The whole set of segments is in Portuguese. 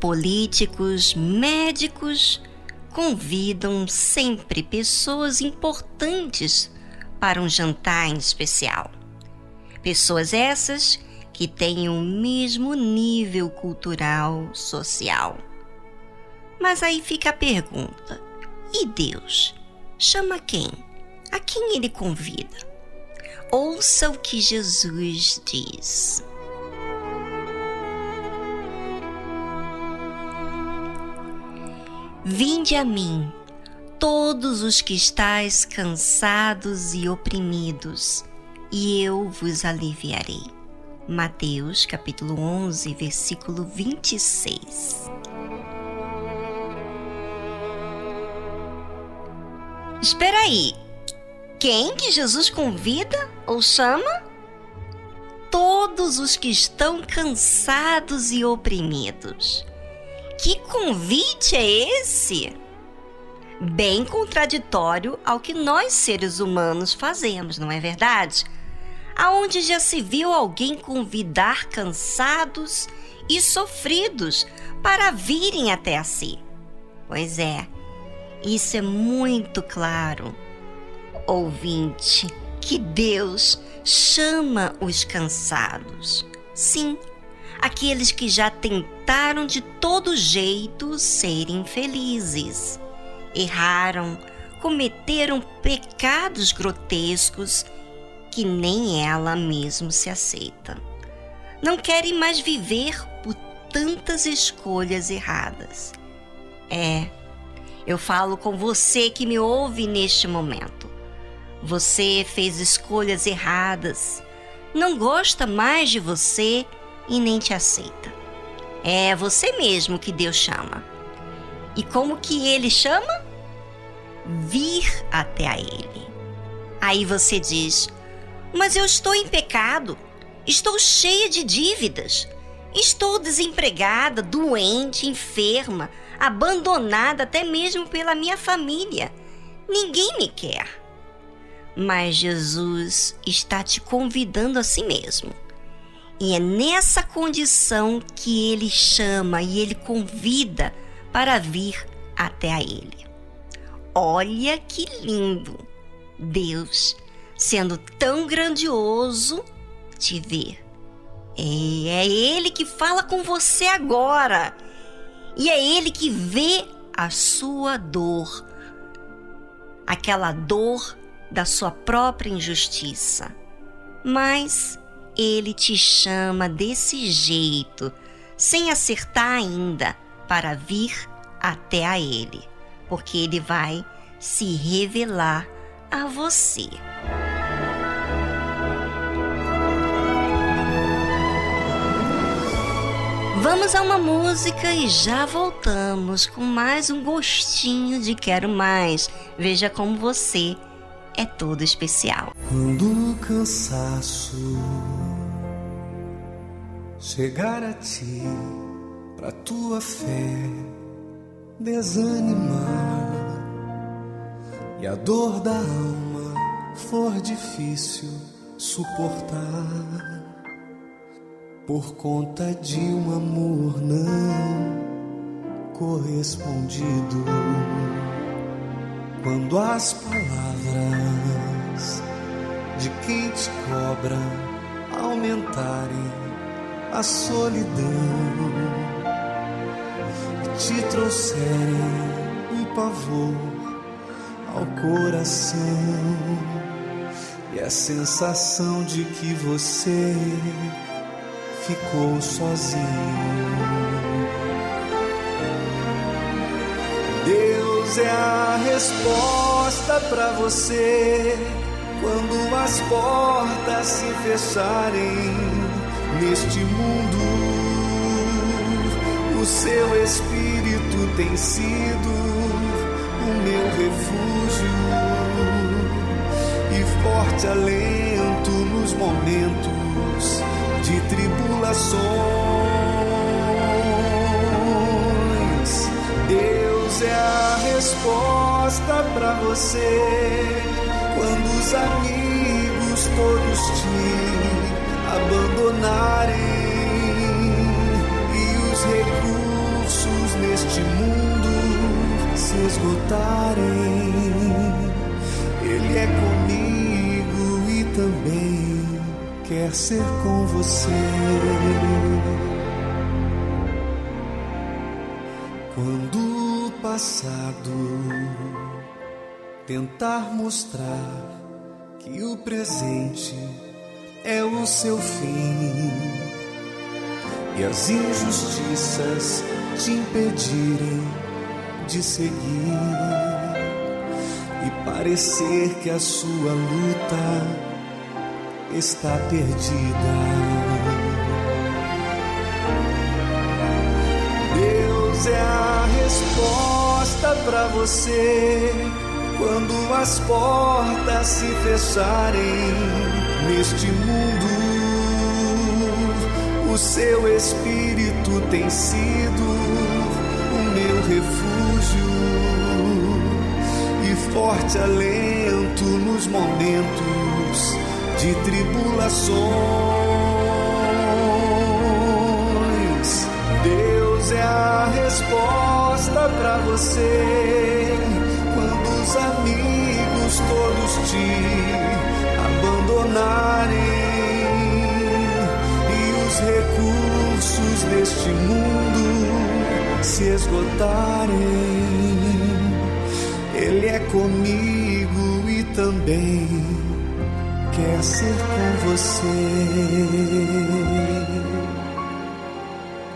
políticos, médicos convidam sempre pessoas importantes para um jantar em especial. Pessoas essas que têm o mesmo nível cultural social. Mas aí fica a pergunta: e Deus? Chama quem? A quem ele convida? Ouça o que Jesus diz. Vinde a mim, todos os que estáis cansados e oprimidos, e eu vos aliviarei. Mateus capítulo 11, versículo 26. Espera aí. Quem que Jesus convida ou chama? Todos os que estão cansados e oprimidos. Que convite é esse? Bem contraditório ao que nós seres humanos fazemos, não é verdade? Aonde já se viu alguém convidar cansados e sofridos para virem até a si? Pois é, isso é muito claro. Ouvinte, que Deus chama os cansados. Sim, aqueles que já tentaram de todo jeito serem felizes. Erraram, cometeram pecados grotescos que nem ela mesmo se aceita. Não querem mais viver por tantas escolhas erradas. É, eu falo com você que me ouve neste momento. Você fez escolhas erradas, não gosta mais de você e nem te aceita. É você mesmo que Deus chama. E como que ele chama? Vir até a ele. Aí você diz: Mas eu estou em pecado, estou cheia de dívidas, estou desempregada, doente, enferma, abandonada até mesmo pela minha família. Ninguém me quer. Mas Jesus está te convidando a si mesmo e é nessa condição que ele chama e ele convida para vir até a ele. Olha que lindo! Deus, sendo tão grandioso, te vê. É, é Ele que fala com você agora. E é Ele que vê a sua dor, aquela dor da sua própria injustiça. Mas ele te chama desse jeito, sem acertar ainda, para vir até a Ele, porque Ele vai se revelar a você. Vamos a uma música e já voltamos com mais um gostinho de Quero Mais. Veja como você é todo especial. Quando o cansaço chegar a ti, pra tua fé desanimar e a dor da alma for difícil suportar por conta de um amor não correspondido. Quando as palavras de quem te cobra aumentarem a solidão te trouxerem um pavor ao coração e a sensação de que você ficou sozinho. Deus é a resposta para você quando as portas se fecharem neste mundo. O seu espírito tem sido o meu refúgio e forte alento nos momentos de tribulações. Deus é a resposta para você quando os amigos todos te abandonarem e os deste mundo se esgotarem, Ele é comigo e também quer ser com você. Quando o passado tentar mostrar que o presente é o seu fim e as injustiças te impedirem de seguir e parecer que a sua luta está perdida. Deus é a resposta para você quando as portas se fecharem neste mundo. O seu espírito tem sido o meu refúgio e forte alento nos momentos de tribulações. Deus é a resposta para você quando os amigos todos te abandonarem recursos deste mundo se esgotarem, Ele é comigo e também quer ser com você.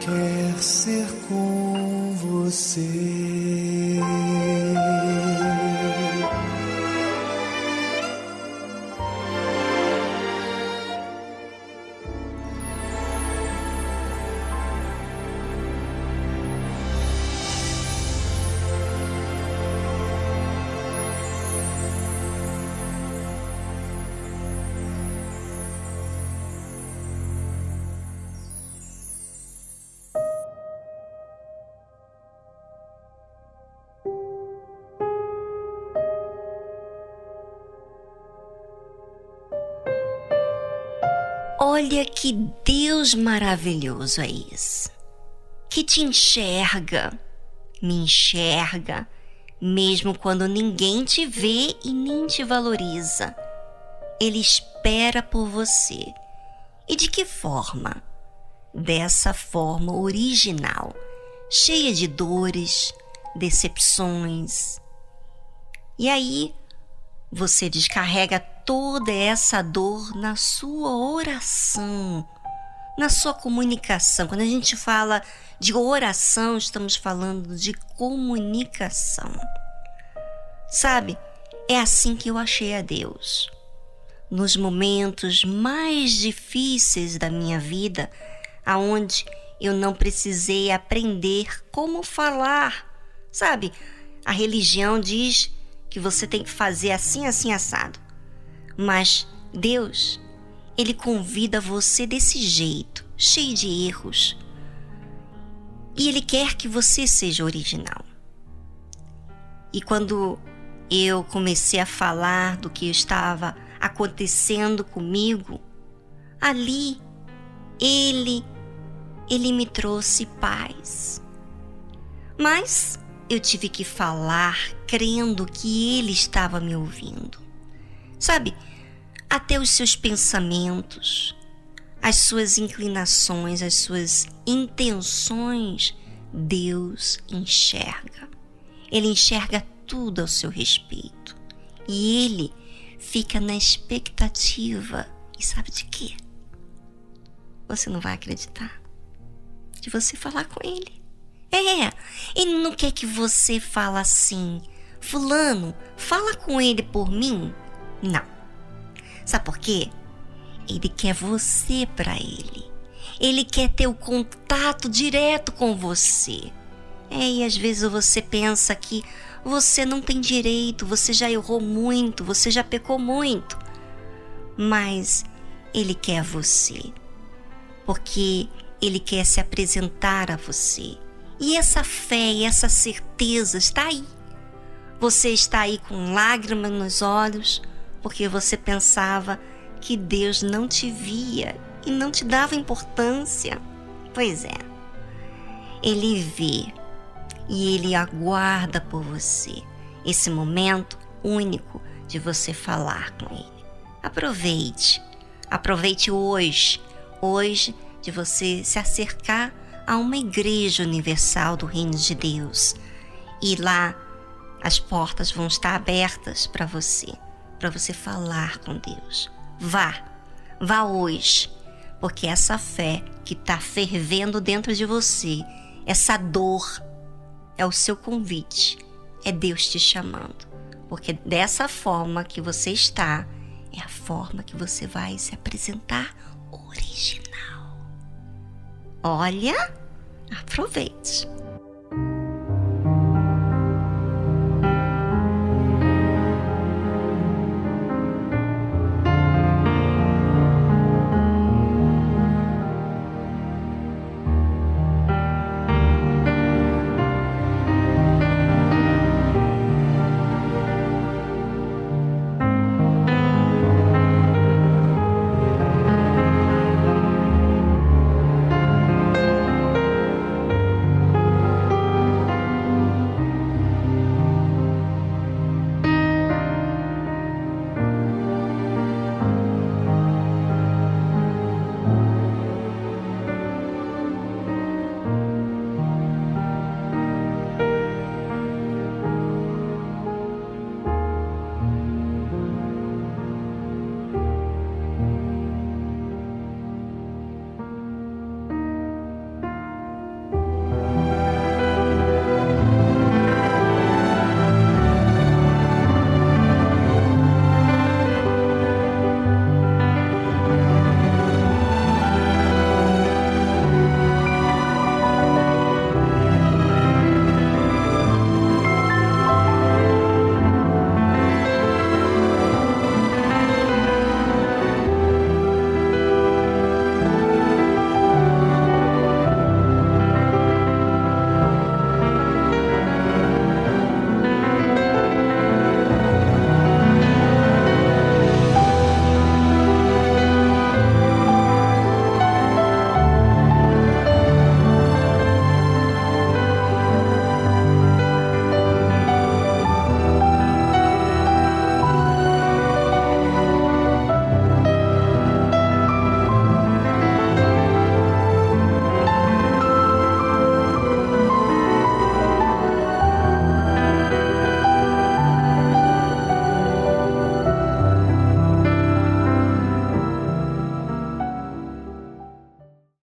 Quer ser com você. Olha que Deus maravilhoso é esse, que te enxerga, me enxerga, mesmo quando ninguém te vê e nem te valoriza. Ele espera por você. E de que forma? Dessa forma original, cheia de dores, decepções. E aí, você descarrega toda essa dor na sua oração, na sua comunicação. Quando a gente fala de oração, estamos falando de comunicação. Sabe, é assim que eu achei a Deus. Nos momentos mais difíceis da minha vida, aonde eu não precisei aprender como falar. Sabe, a religião diz que você tem que fazer assim, assim, assado. Mas Deus, Ele convida você desse jeito, cheio de erros. E Ele quer que você seja original. E quando eu comecei a falar do que estava acontecendo comigo, ali Ele, Ele me trouxe paz. Mas eu tive que falar crendo que ele estava me ouvindo. Sabe, até os seus pensamentos, as suas inclinações, as suas intenções, Deus enxerga. Ele enxerga tudo ao seu respeito. E ele fica na expectativa. E sabe de quê? Você não vai acreditar. De você falar com ele. É, ele não quer que você fale assim. Fulano, fala com ele por mim. Não. Sabe por quê? Ele quer você para ele. Ele quer ter o contato direto com você. É, e às vezes você pensa que você não tem direito, você já errou muito, você já pecou muito. Mas ele quer você. Porque ele quer se apresentar a você. E essa fé e essa certeza está aí. Você está aí com lágrimas nos olhos porque você pensava que Deus não te via e não te dava importância. Pois é, Ele vê e ele aguarda por você esse momento único de você falar com ele. Aproveite, aproveite hoje, hoje de você se acercar a uma igreja universal do Reino de Deus. E lá as portas vão estar abertas para você, para você falar com Deus. Vá, vá hoje, porque essa fé que está fervendo dentro de você, essa dor, é o seu convite, é Deus te chamando. Porque dessa forma que você está, é a forma que você vai se apresentar original. Olha, aproveite.